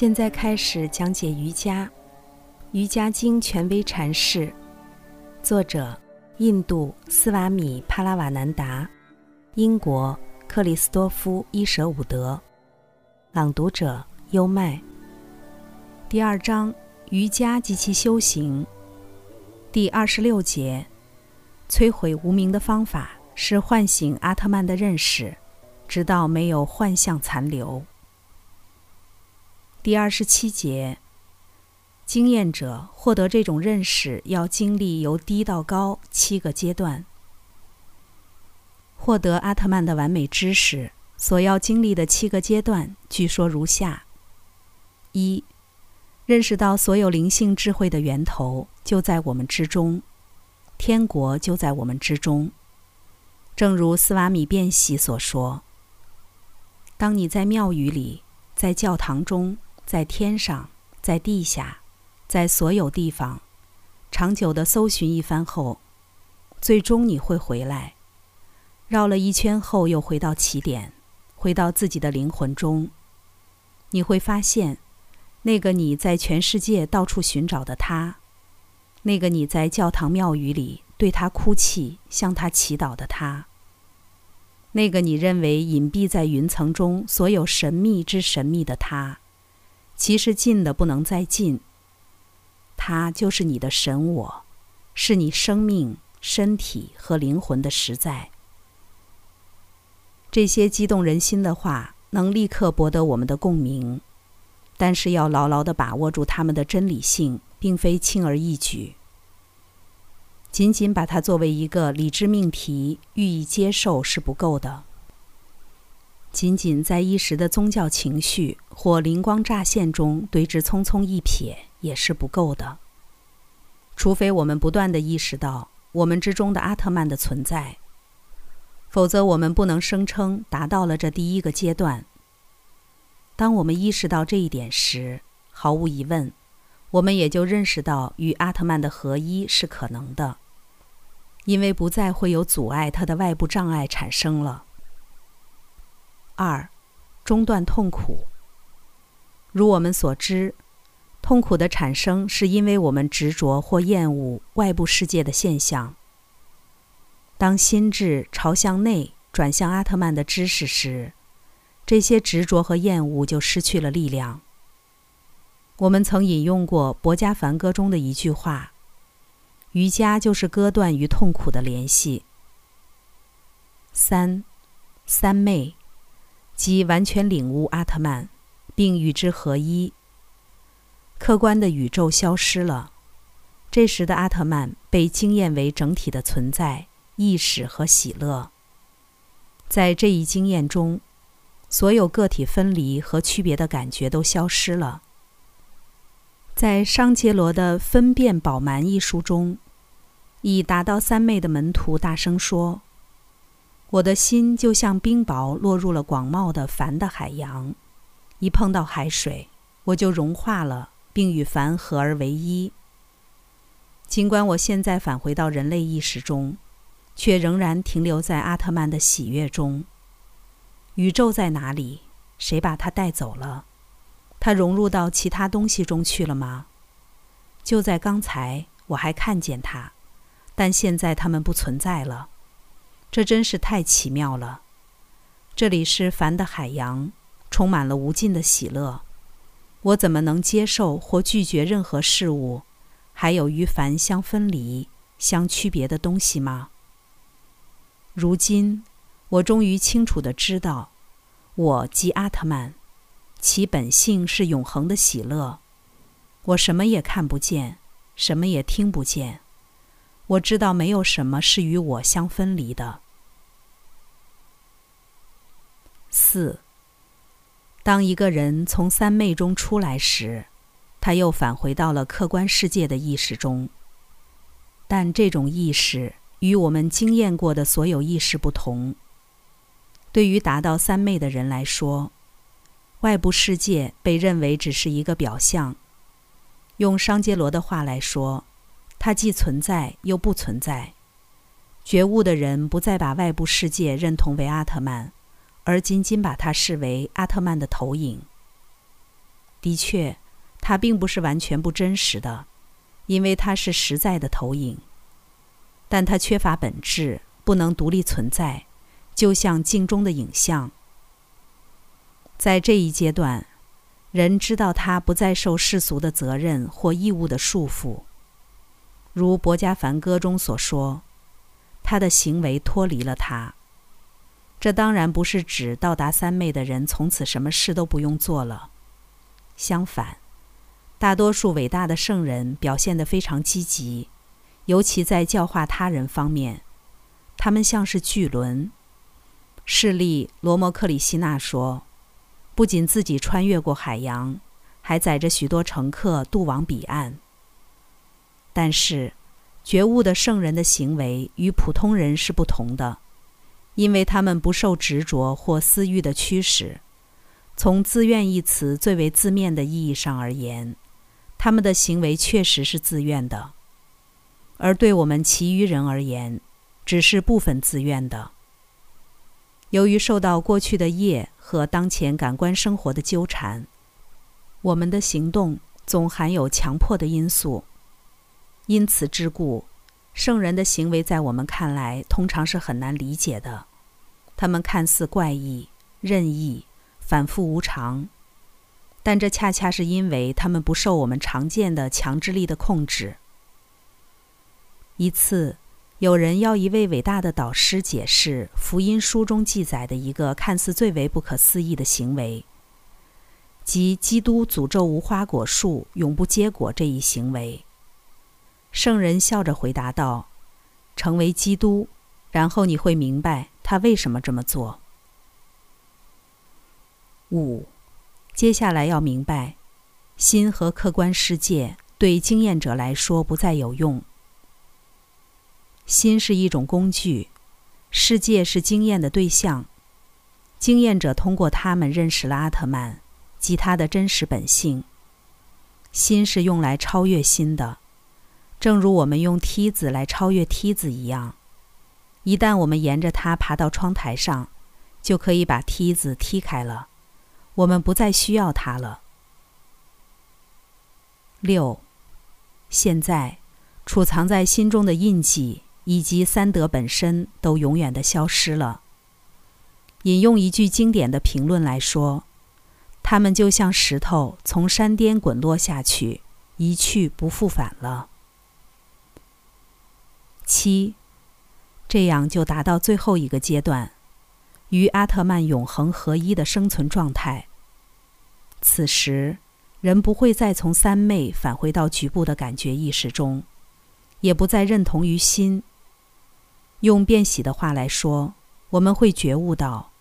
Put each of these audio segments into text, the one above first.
现在开始讲解瑜伽，《瑜伽经》权威阐释，作者：印度斯瓦米·帕拉瓦南达，英国克里斯多夫·伊舍伍德，朗读者：优麦。第二章：瑜伽及其修行。第二十六节：摧毁无名的方法是唤醒阿特曼的认识，直到没有幻象残留。第二十七节，经验者获得这种认识要经历由低到高七个阶段。获得阿特曼的完美知识所要经历的七个阶段，据说如下：一、认识到所有灵性智慧的源头就在我们之中，天国就在我们之中。正如斯瓦米·变喜所说：“当你在庙宇里，在教堂中。”在天上，在地下，在所有地方，长久的搜寻一番后，最终你会回来，绕了一圈后又回到起点，回到自己的灵魂中。你会发现，那个你在全世界到处寻找的他，那个你在教堂庙宇里对他哭泣、向他祈祷的他，那个你认为隐蔽在云层中所有神秘之神秘的他。其实近的不能再近。它就是你的神我，是你生命、身体和灵魂的实在。这些激动人心的话能立刻博得我们的共鸣，但是要牢牢的把握住它们的真理性，并非轻而易举。仅仅把它作为一个理智命题予以接受是不够的。仅仅在一时的宗教情绪或灵光乍现中对之匆匆一瞥也是不够的，除非我们不断的意识到我们之中的阿特曼的存在，否则我们不能声称达到了这第一个阶段。当我们意识到这一点时，毫无疑问，我们也就认识到与阿特曼的合一是可能的，因为不再会有阻碍它的外部障碍产生了。二，中断痛苦。如我们所知，痛苦的产生是因为我们执着或厌恶外部世界的现象。当心智朝向内转向阿特曼的知识时，这些执着和厌恶就失去了力量。我们曾引用过《博加梵歌》中的一句话：“瑜伽就是割断与痛苦的联系。”三，三昧。即完全领悟阿特曼，并与之合一。客观的宇宙消失了，这时的阿特曼被经验为整体的存在、意识和喜乐。在这一经验中，所有个体分离和区别的感觉都消失了。在商杰罗的《分辨饱满》一书中，已达到三昧的门徒大声说。我的心就像冰雹落入了广袤的凡的海洋，一碰到海水，我就融化了，并与凡合而为一。尽管我现在返回到人类意识中，却仍然停留在阿特曼的喜悦中。宇宙在哪里？谁把它带走了？它融入到其他东西中去了吗？就在刚才，我还看见它，但现在它们不存在了。这真是太奇妙了！这里是凡的海洋，充满了无尽的喜乐。我怎么能接受或拒绝任何事物，还有与凡相分离、相区别的东西吗？如今，我终于清楚地知道，我即阿特曼，其本性是永恒的喜乐。我什么也看不见，什么也听不见。我知道没有什么是与我相分离的。四。当一个人从三昧中出来时，他又返回到了客观世界的意识中。但这种意识与我们经验过的所有意识不同。对于达到三昧的人来说，外部世界被认为只是一个表象。用商杰罗的话来说。它既存在又不存在。觉悟的人不再把外部世界认同为阿特曼，而仅仅把它视为阿特曼的投影。的确，它并不是完全不真实的，因为它是实在的投影。但它缺乏本质，不能独立存在，就像镜中的影像。在这一阶段，人知道他不再受世俗的责任或义务的束缚，如《博家梵歌》中所说，他的行为脱离了他。这当然不是指到达三昧的人从此什么事都不用做了。相反，大多数伟大的圣人表现得非常积极，尤其在教化他人方面，他们像是巨轮。示例罗摩克里希纳说。不仅自己穿越过海洋，还载着许多乘客渡往彼岸。但是，觉悟的圣人的行为与普通人是不同的，因为他们不受执着或私欲的驱使。从“自愿”一词最为字面的意义上而言，他们的行为确实是自愿的；而对我们其余人而言，只是部分自愿的。由于受到过去的业和当前感官生活的纠缠，我们的行动总含有强迫的因素。因此之故，圣人的行为在我们看来通常是很难理解的。他们看似怪异、任意、反复无常，但这恰恰是因为他们不受我们常见的强制力的控制。一次。有人要一位伟大的导师解释福音书中记载的一个看似最为不可思议的行为，即基督诅咒无花果树永不结果这一行为。圣人笑着回答道：“成为基督，然后你会明白他为什么这么做。”五，接下来要明白，心和客观世界对经验者来说不再有用。心是一种工具，世界是经验的对象。经验者通过他们认识了阿特曼及他的真实本性。心是用来超越心的，正如我们用梯子来超越梯子一样。一旦我们沿着它爬到窗台上，就可以把梯子踢开了，我们不再需要它了。六，现在储藏在心中的印记。以及三德本身都永远的消失了。引用一句经典的评论来说，他们就像石头从山巅滚落下去，一去不复返了。七，这样就达到最后一个阶段，与阿特曼永恒合一的生存状态。此时，人不会再从三昧返回到局部的感觉意识中，也不再认同于心。用变喜的话来说，我们会觉悟到，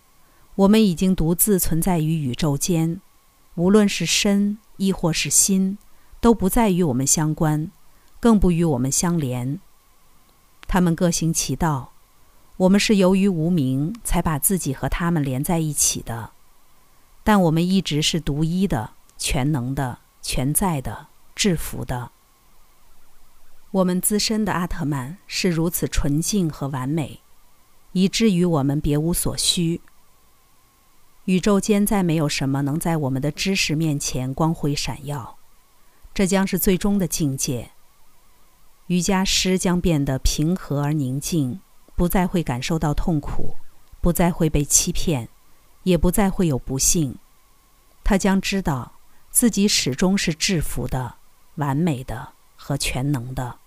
我们已经独自存在于宇宙间，无论是身亦或是心，都不再与我们相关，更不与我们相连。他们各行其道，我们是由于无名才把自己和他们连在一起的，但我们一直是独一的、全能的、全在的、制服的。我们自身的阿特曼是如此纯净和完美，以至于我们别无所需。宇宙间再没有什么能在我们的知识面前光辉闪耀，这将是最终的境界。瑜伽师将变得平和而宁静，不再会感受到痛苦，不再会被欺骗，也不再会有不幸。他将知道自己始终是制服的、完美的。和全能的。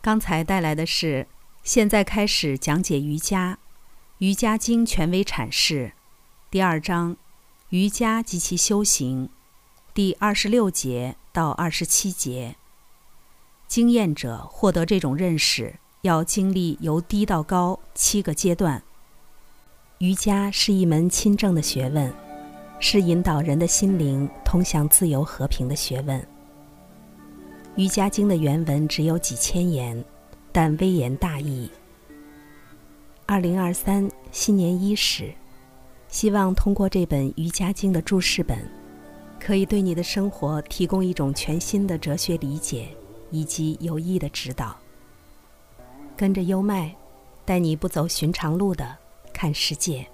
刚才带来的是，现在开始讲解瑜伽，《瑜伽经》权威阐释，第二章，瑜伽及其修行，第二十六节到二十七节。经验者获得这种认识，要经历由低到高七个阶段。瑜伽是一门亲政的学问。是引导人的心灵通向自由和平的学问。《瑜伽经》的原文只有几千言，但微言大义。二零二三新年伊始，希望通过这本《瑜伽经》的注释本，可以对你的生活提供一种全新的哲学理解以及有益的指导。跟着优麦，带你不走寻常路的看世界。